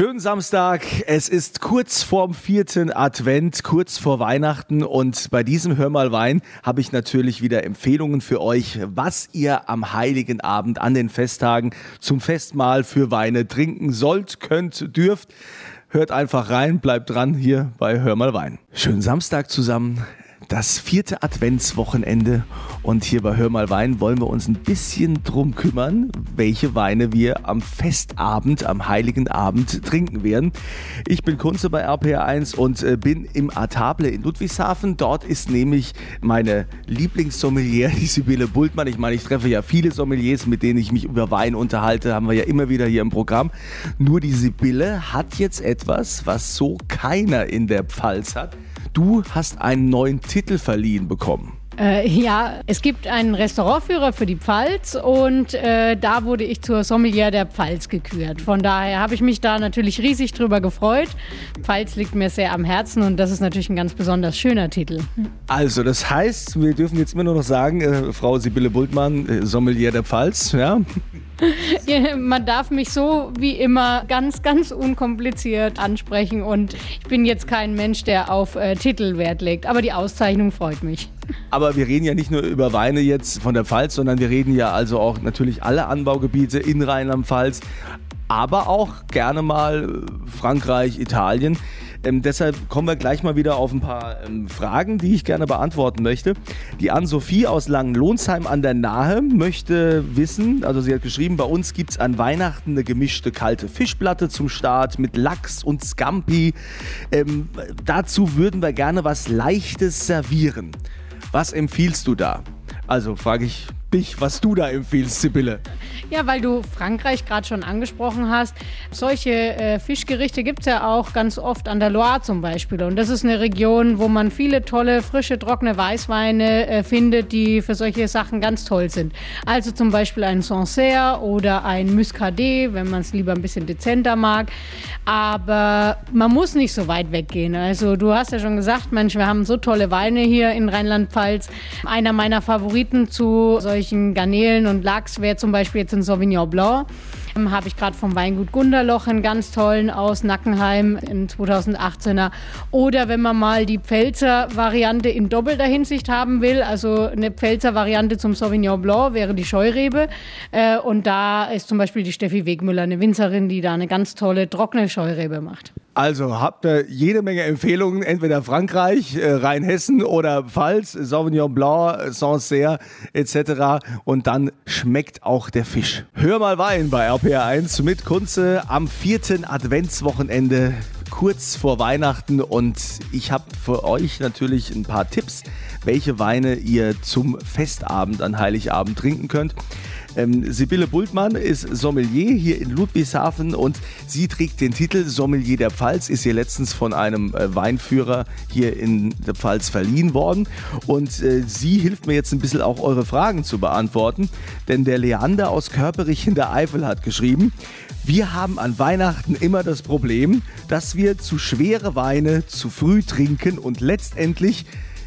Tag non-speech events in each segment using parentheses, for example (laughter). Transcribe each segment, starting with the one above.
Schönen Samstag. Es ist kurz vorm vierten Advent, kurz vor Weihnachten und bei diesem Hör mal Wein habe ich natürlich wieder Empfehlungen für euch, was ihr am heiligen Abend an den Festtagen zum Festmahl für Weine trinken sollt, könnt, dürft. Hört einfach rein, bleibt dran hier bei Hör mal Wein. Schönen Samstag zusammen das vierte Adventswochenende und hier bei Hör mal Wein wollen wir uns ein bisschen drum kümmern, welche Weine wir am Festabend, am Heiligen Abend trinken werden. Ich bin Kunze bei RPR1 und äh, bin im Atable in Ludwigshafen. Dort ist nämlich meine Lieblingssommelier, (laughs) die Sibylle Bultmann. Ich meine, ich treffe ja viele Sommeliers, mit denen ich mich über Wein unterhalte, haben wir ja immer wieder hier im Programm. Nur die Sibylle hat jetzt etwas, was so keiner in der Pfalz hat. Du hast einen neuen Titel verliehen bekommen. Äh, ja, es gibt einen Restaurantführer für die Pfalz und äh, da wurde ich zur Sommelier der Pfalz gekürt. Von daher habe ich mich da natürlich riesig drüber gefreut. Pfalz liegt mir sehr am Herzen und das ist natürlich ein ganz besonders schöner Titel. Also, das heißt, wir dürfen jetzt immer nur noch sagen, äh, Frau Sibylle Bultmann, äh, Sommelier der Pfalz, ja? (laughs) Man darf mich so wie immer ganz, ganz unkompliziert ansprechen und ich bin jetzt kein Mensch, der auf äh, Titel Wert legt, aber die Auszeichnung freut mich. Aber wir reden ja nicht nur über Weine jetzt von der Pfalz, sondern wir reden ja also auch natürlich alle Anbaugebiete in Rheinland-Pfalz, aber auch gerne mal Frankreich, Italien. Ähm, deshalb kommen wir gleich mal wieder auf ein paar ähm, Fragen, die ich gerne beantworten möchte. Die Ann-Sophie aus Langenlohnsheim an der Nahe möchte wissen, also sie hat geschrieben, bei uns gibt es an Weihnachten eine gemischte kalte Fischplatte zum Start mit Lachs und Scampi. Ähm, dazu würden wir gerne was Leichtes servieren. Was empfiehlst du da? Also frage ich dich, was du da empfiehlst, Sibylle. Ja, weil du Frankreich gerade schon angesprochen hast. Solche äh, Fischgerichte gibt es ja auch ganz oft an der Loire zum Beispiel. Und das ist eine Region, wo man viele tolle, frische, trockene Weißweine äh, findet, die für solche Sachen ganz toll sind. Also zum Beispiel ein Sancerre oder ein Muscadet, wenn man es lieber ein bisschen dezenter mag. Aber man muss nicht so weit weggehen. Also du hast ja schon gesagt, Mensch, wir haben so tolle Weine hier in Rheinland-Pfalz. Einer meiner Favoriten zu solchen Garnelen und Lachs wäre zum Beispiel jetzt ein Sauvignon Blanc. Ähm, habe ich gerade vom Weingut Gunderloch einen ganz tollen aus Nackenheim in 2018er. Oder wenn man mal die Pfälzer Variante in doppelter Hinsicht haben will, also eine Pfälzer Variante zum Sauvignon Blanc wäre die Scheurebe. Äh, und da ist zum Beispiel die Steffi Wegmüller, eine Winzerin, die da eine ganz tolle trockene Scheurebe macht. Also habt ihr jede Menge Empfehlungen, entweder Frankreich, äh, Rheinhessen oder Pfalz, Sauvignon Blanc, Sancerre etc. Und dann schmeckt auch der Fisch. Hör mal Wein bei RPR1 mit Kunze am vierten Adventswochenende kurz vor Weihnachten und ich habe für euch natürlich ein paar Tipps, welche Weine ihr zum Festabend an Heiligabend trinken könnt. Ähm, Sibylle Bultmann ist Sommelier hier in Ludwigshafen und sie trägt den Titel Sommelier der Pfalz, ist hier letztens von einem äh, Weinführer hier in der Pfalz verliehen worden. Und äh, sie hilft mir jetzt ein bisschen auch eure Fragen zu beantworten, denn der Leander aus Körperich in der Eifel hat geschrieben, wir haben an Weihnachten immer das Problem, dass wir zu schwere Weine zu früh trinken und letztendlich,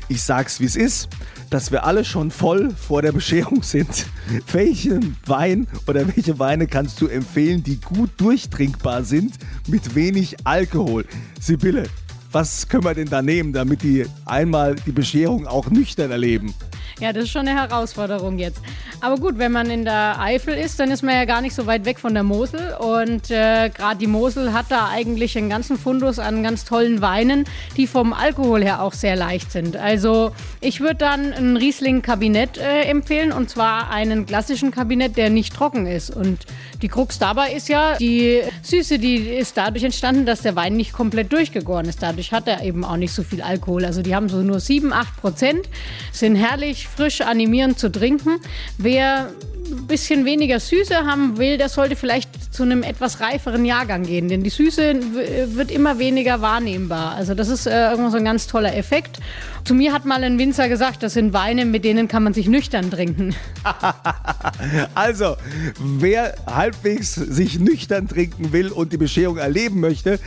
ich sag's wie es ist, dass wir alle schon voll vor der Bescherung sind. (laughs) Welchen Wein oder welche Weine kannst du empfehlen, die gut durchtrinkbar sind mit wenig Alkohol? Sibylle, was können wir denn da nehmen, damit die einmal die Bescherung auch nüchtern erleben? Ja, das ist schon eine Herausforderung jetzt. Aber gut, wenn man in der Eifel ist, dann ist man ja gar nicht so weit weg von der Mosel. Und äh, gerade die Mosel hat da eigentlich einen ganzen Fundus an ganz tollen Weinen, die vom Alkohol her auch sehr leicht sind. Also ich würde dann ein Riesling-Kabinett äh, empfehlen und zwar einen klassischen Kabinett, der nicht trocken ist. Und die Krux dabei ist ja, die Süße, die ist dadurch entstanden, dass der Wein nicht komplett durchgegoren ist. Dadurch hat er eben auch nicht so viel Alkohol. Also die haben so nur 7, 8 Prozent, sind herrlich frisch, animierend zu trinken. Wer ein bisschen weniger Süße haben will, der sollte vielleicht zu einem etwas reiferen Jahrgang gehen, denn die Süße wird immer weniger wahrnehmbar. Also das ist äh, irgendwo so ein ganz toller Effekt. Zu mir hat mal ein Winzer gesagt, das sind Weine, mit denen kann man sich nüchtern trinken. (laughs) also, wer halbwegs sich nüchtern trinken will und die Bescherung erleben möchte,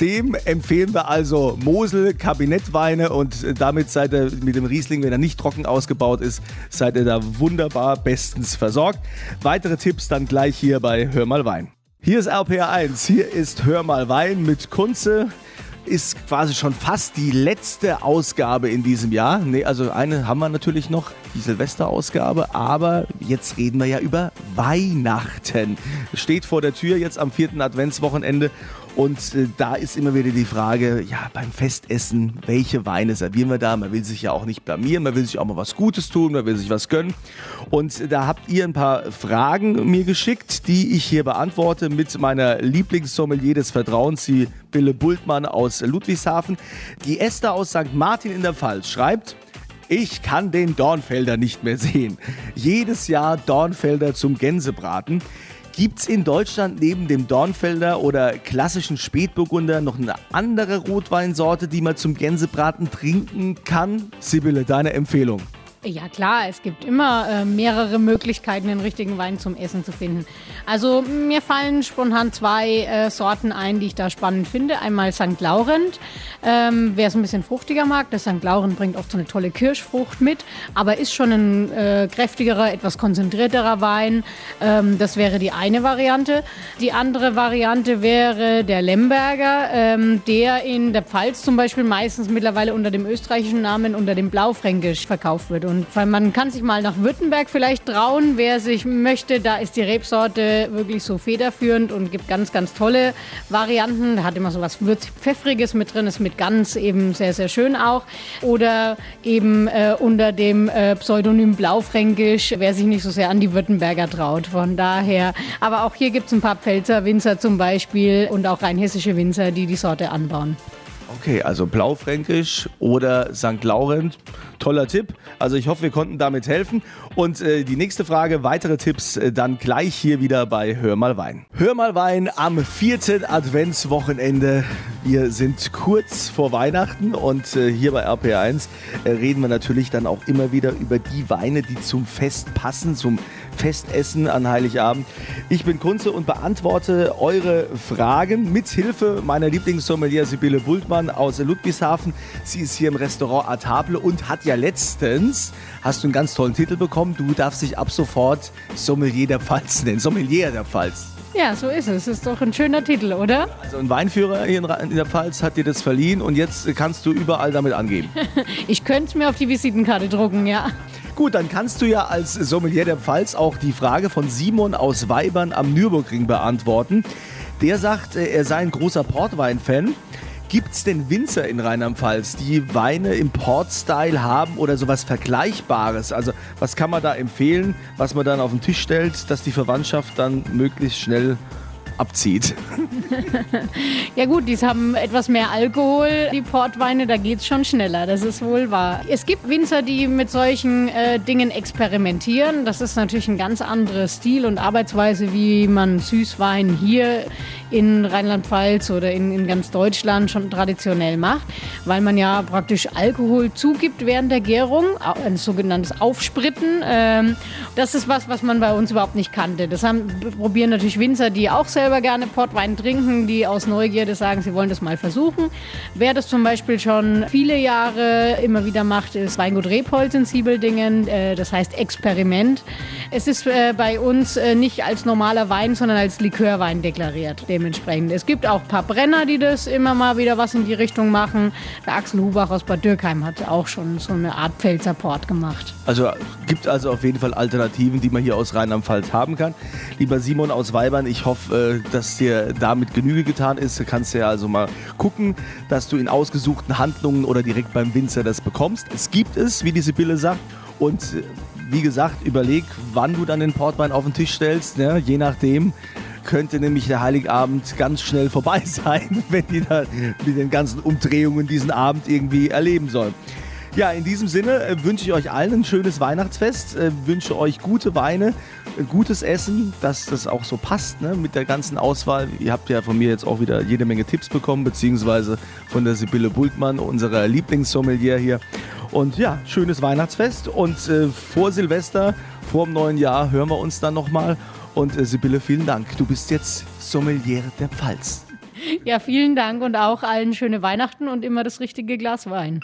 dem empfehlen wir also Mosel Kabinettweine und damit seid ihr mit dem Riesling, wenn er nicht trocken ausgebaut ist, seid ihr da wunderbar bestens versorgt. Weitere Tipps dann gleich hier bei Hör mal Wein. Hier ist RPR 1, hier ist Hör mal Wein mit Kunze. Ist quasi schon fast die letzte Ausgabe in diesem Jahr. Nee, also eine haben wir natürlich noch, die Silvesterausgabe, aber jetzt reden wir ja über Weihnachten. Steht vor der Tür jetzt am vierten Adventswochenende und äh, da ist immer wieder die Frage, ja, beim Festessen, welche Weine servieren wir da? Man will sich ja auch nicht blamieren, man will sich auch mal was Gutes tun, man will sich was gönnen. Und äh, da habt ihr ein paar Fragen mir geschickt, die ich hier beantworte mit meiner Lieblingssommelier des Vertrauens, die Bille Bultmann aus Ludwigshafen. Die Esther aus St. Martin in der Pfalz schreibt, ich kann den Dornfelder nicht mehr sehen. Jedes Jahr Dornfelder zum Gänsebraten. Gibt es in Deutschland neben dem Dornfelder oder klassischen Spätburgunder noch eine andere Rotweinsorte, die man zum Gänsebraten trinken kann? Sibylle, deine Empfehlung. Ja klar, es gibt immer äh, mehrere Möglichkeiten, den richtigen Wein zum Essen zu finden. Also mir fallen spontan zwei äh, Sorten ein, die ich da spannend finde. Einmal St. Laurent. Ähm, Wer es ein bisschen fruchtiger mag, der St. Laurent bringt oft so eine tolle Kirschfrucht mit, aber ist schon ein äh, kräftigerer, etwas konzentrierterer Wein. Ähm, das wäre die eine Variante. Die andere Variante wäre der Lemberger, ähm, der in der Pfalz zum Beispiel meistens mittlerweile unter dem österreichischen Namen, unter dem Blaufränkisch verkauft wird. Und man kann sich mal nach Württemberg vielleicht trauen, wer sich möchte. Da ist die Rebsorte wirklich so federführend und gibt ganz, ganz tolle Varianten. Da hat immer so was Pfeffriges mit drin, ist mit ganz eben sehr, sehr schön auch. Oder eben äh, unter dem äh, Pseudonym Blaufränkisch, wer sich nicht so sehr an die Württemberger traut. Von daher, aber auch hier gibt es ein paar Pfälzer Winzer zum Beispiel und auch rheinhessische Winzer, die die Sorte anbauen. Okay, also Blaufränkisch oder St. Laurent. Toller Tipp. Also ich hoffe, wir konnten damit helfen. Und äh, die nächste Frage, weitere Tipps äh, dann gleich hier wieder bei Hör mal Wein. Hör mal Wein am vierten Adventswochenende. Wir sind kurz vor Weihnachten und äh, hier bei RP1 äh, reden wir natürlich dann auch immer wieder über die Weine, die zum Fest passen, zum Festessen an Heiligabend. Ich bin Kunze und beantworte eure Fragen mit Hilfe meiner Lieblingssommelier Sibylle Bultmann aus Ludwigshafen. Sie ist hier im Restaurant Atable und hat ja letztens, hast du einen ganz tollen Titel bekommen, du darfst dich ab sofort Sommelier der Pfalz nennen, Sommelier der Pfalz. Ja, so ist es. Ist doch ein schöner Titel, oder? Also ein Weinführer hier in der Pfalz hat dir das verliehen und jetzt kannst du überall damit angeben. (laughs) ich könnte es mir auf die Visitenkarte drucken, ja. Gut, dann kannst du ja als Sommelier der Pfalz auch die Frage von Simon aus Weibern am Nürburgring beantworten. Der sagt, äh, er sei ein großer Portwein-Fan. Gibt es denn Winzer in Rheinland-Pfalz, die Weine im Port-Style haben oder sowas Vergleichbares? Also was kann man da empfehlen, was man dann auf den Tisch stellt, dass die Verwandtschaft dann möglichst schnell abzieht. (laughs) ja gut, die haben etwas mehr Alkohol, die Portweine, da geht es schon schneller, das ist wohl wahr. Es gibt Winzer, die mit solchen äh, Dingen experimentieren. Das ist natürlich ein ganz anderer Stil und Arbeitsweise, wie man Süßwein hier in Rheinland-Pfalz oder in, in ganz Deutschland schon traditionell macht, weil man ja praktisch Alkohol zugibt während der Gärung, ein sogenanntes Aufspritten. Ähm, das ist was, was man bei uns überhaupt nicht kannte. Das haben, probieren natürlich Winzer, die auch selber gerne Portwein trinken, die aus Neugierde sagen, sie wollen das mal versuchen. Wer das zum Beispiel schon viele Jahre immer wieder macht, ist Weingut Repolz in Siebeldingen, äh, das heißt Experiment. Es ist äh, bei uns äh, nicht als normaler Wein, sondern als Likörwein deklariert, dementsprechend. Es gibt auch ein paar Brenner, die das immer mal wieder was in die Richtung machen. Der Axel Hubach aus Bad Dürkheim hat auch schon so eine Art Pfälzer Port gemacht. Also gibt also auf jeden Fall Alternativen, die man hier aus Rheinland-Pfalz haben kann. Lieber Simon aus Weibern, ich hoffe, dass dir damit Genüge getan ist. Du kannst ja also mal gucken, dass du in ausgesuchten Handlungen oder direkt beim Winzer das bekommst. Es gibt es, wie die Sibylle sagt. Und äh, wie gesagt, überleg, wann du dann den Portwein auf den Tisch stellst. Ne? Je nachdem könnte nämlich der Heiligabend ganz schnell vorbei (laughs) sein, wenn die da mit den ganzen Umdrehungen diesen Abend irgendwie erleben sollen. Ja, in diesem Sinne äh, wünsche ich euch allen ein schönes Weihnachtsfest, äh, wünsche euch gute Weine, äh, gutes Essen, dass das auch so passt ne, mit der ganzen Auswahl. Ihr habt ja von mir jetzt auch wieder jede Menge Tipps bekommen, beziehungsweise von der Sibylle Bultmann, unserer Lieblingssommelier hier. Und ja, schönes Weihnachtsfest und äh, vor Silvester, vor dem neuen Jahr hören wir uns dann nochmal. Und äh, Sibylle, vielen Dank. Du bist jetzt Sommelier der Pfalz. Ja, vielen Dank und auch allen schöne Weihnachten und immer das richtige Glas Wein.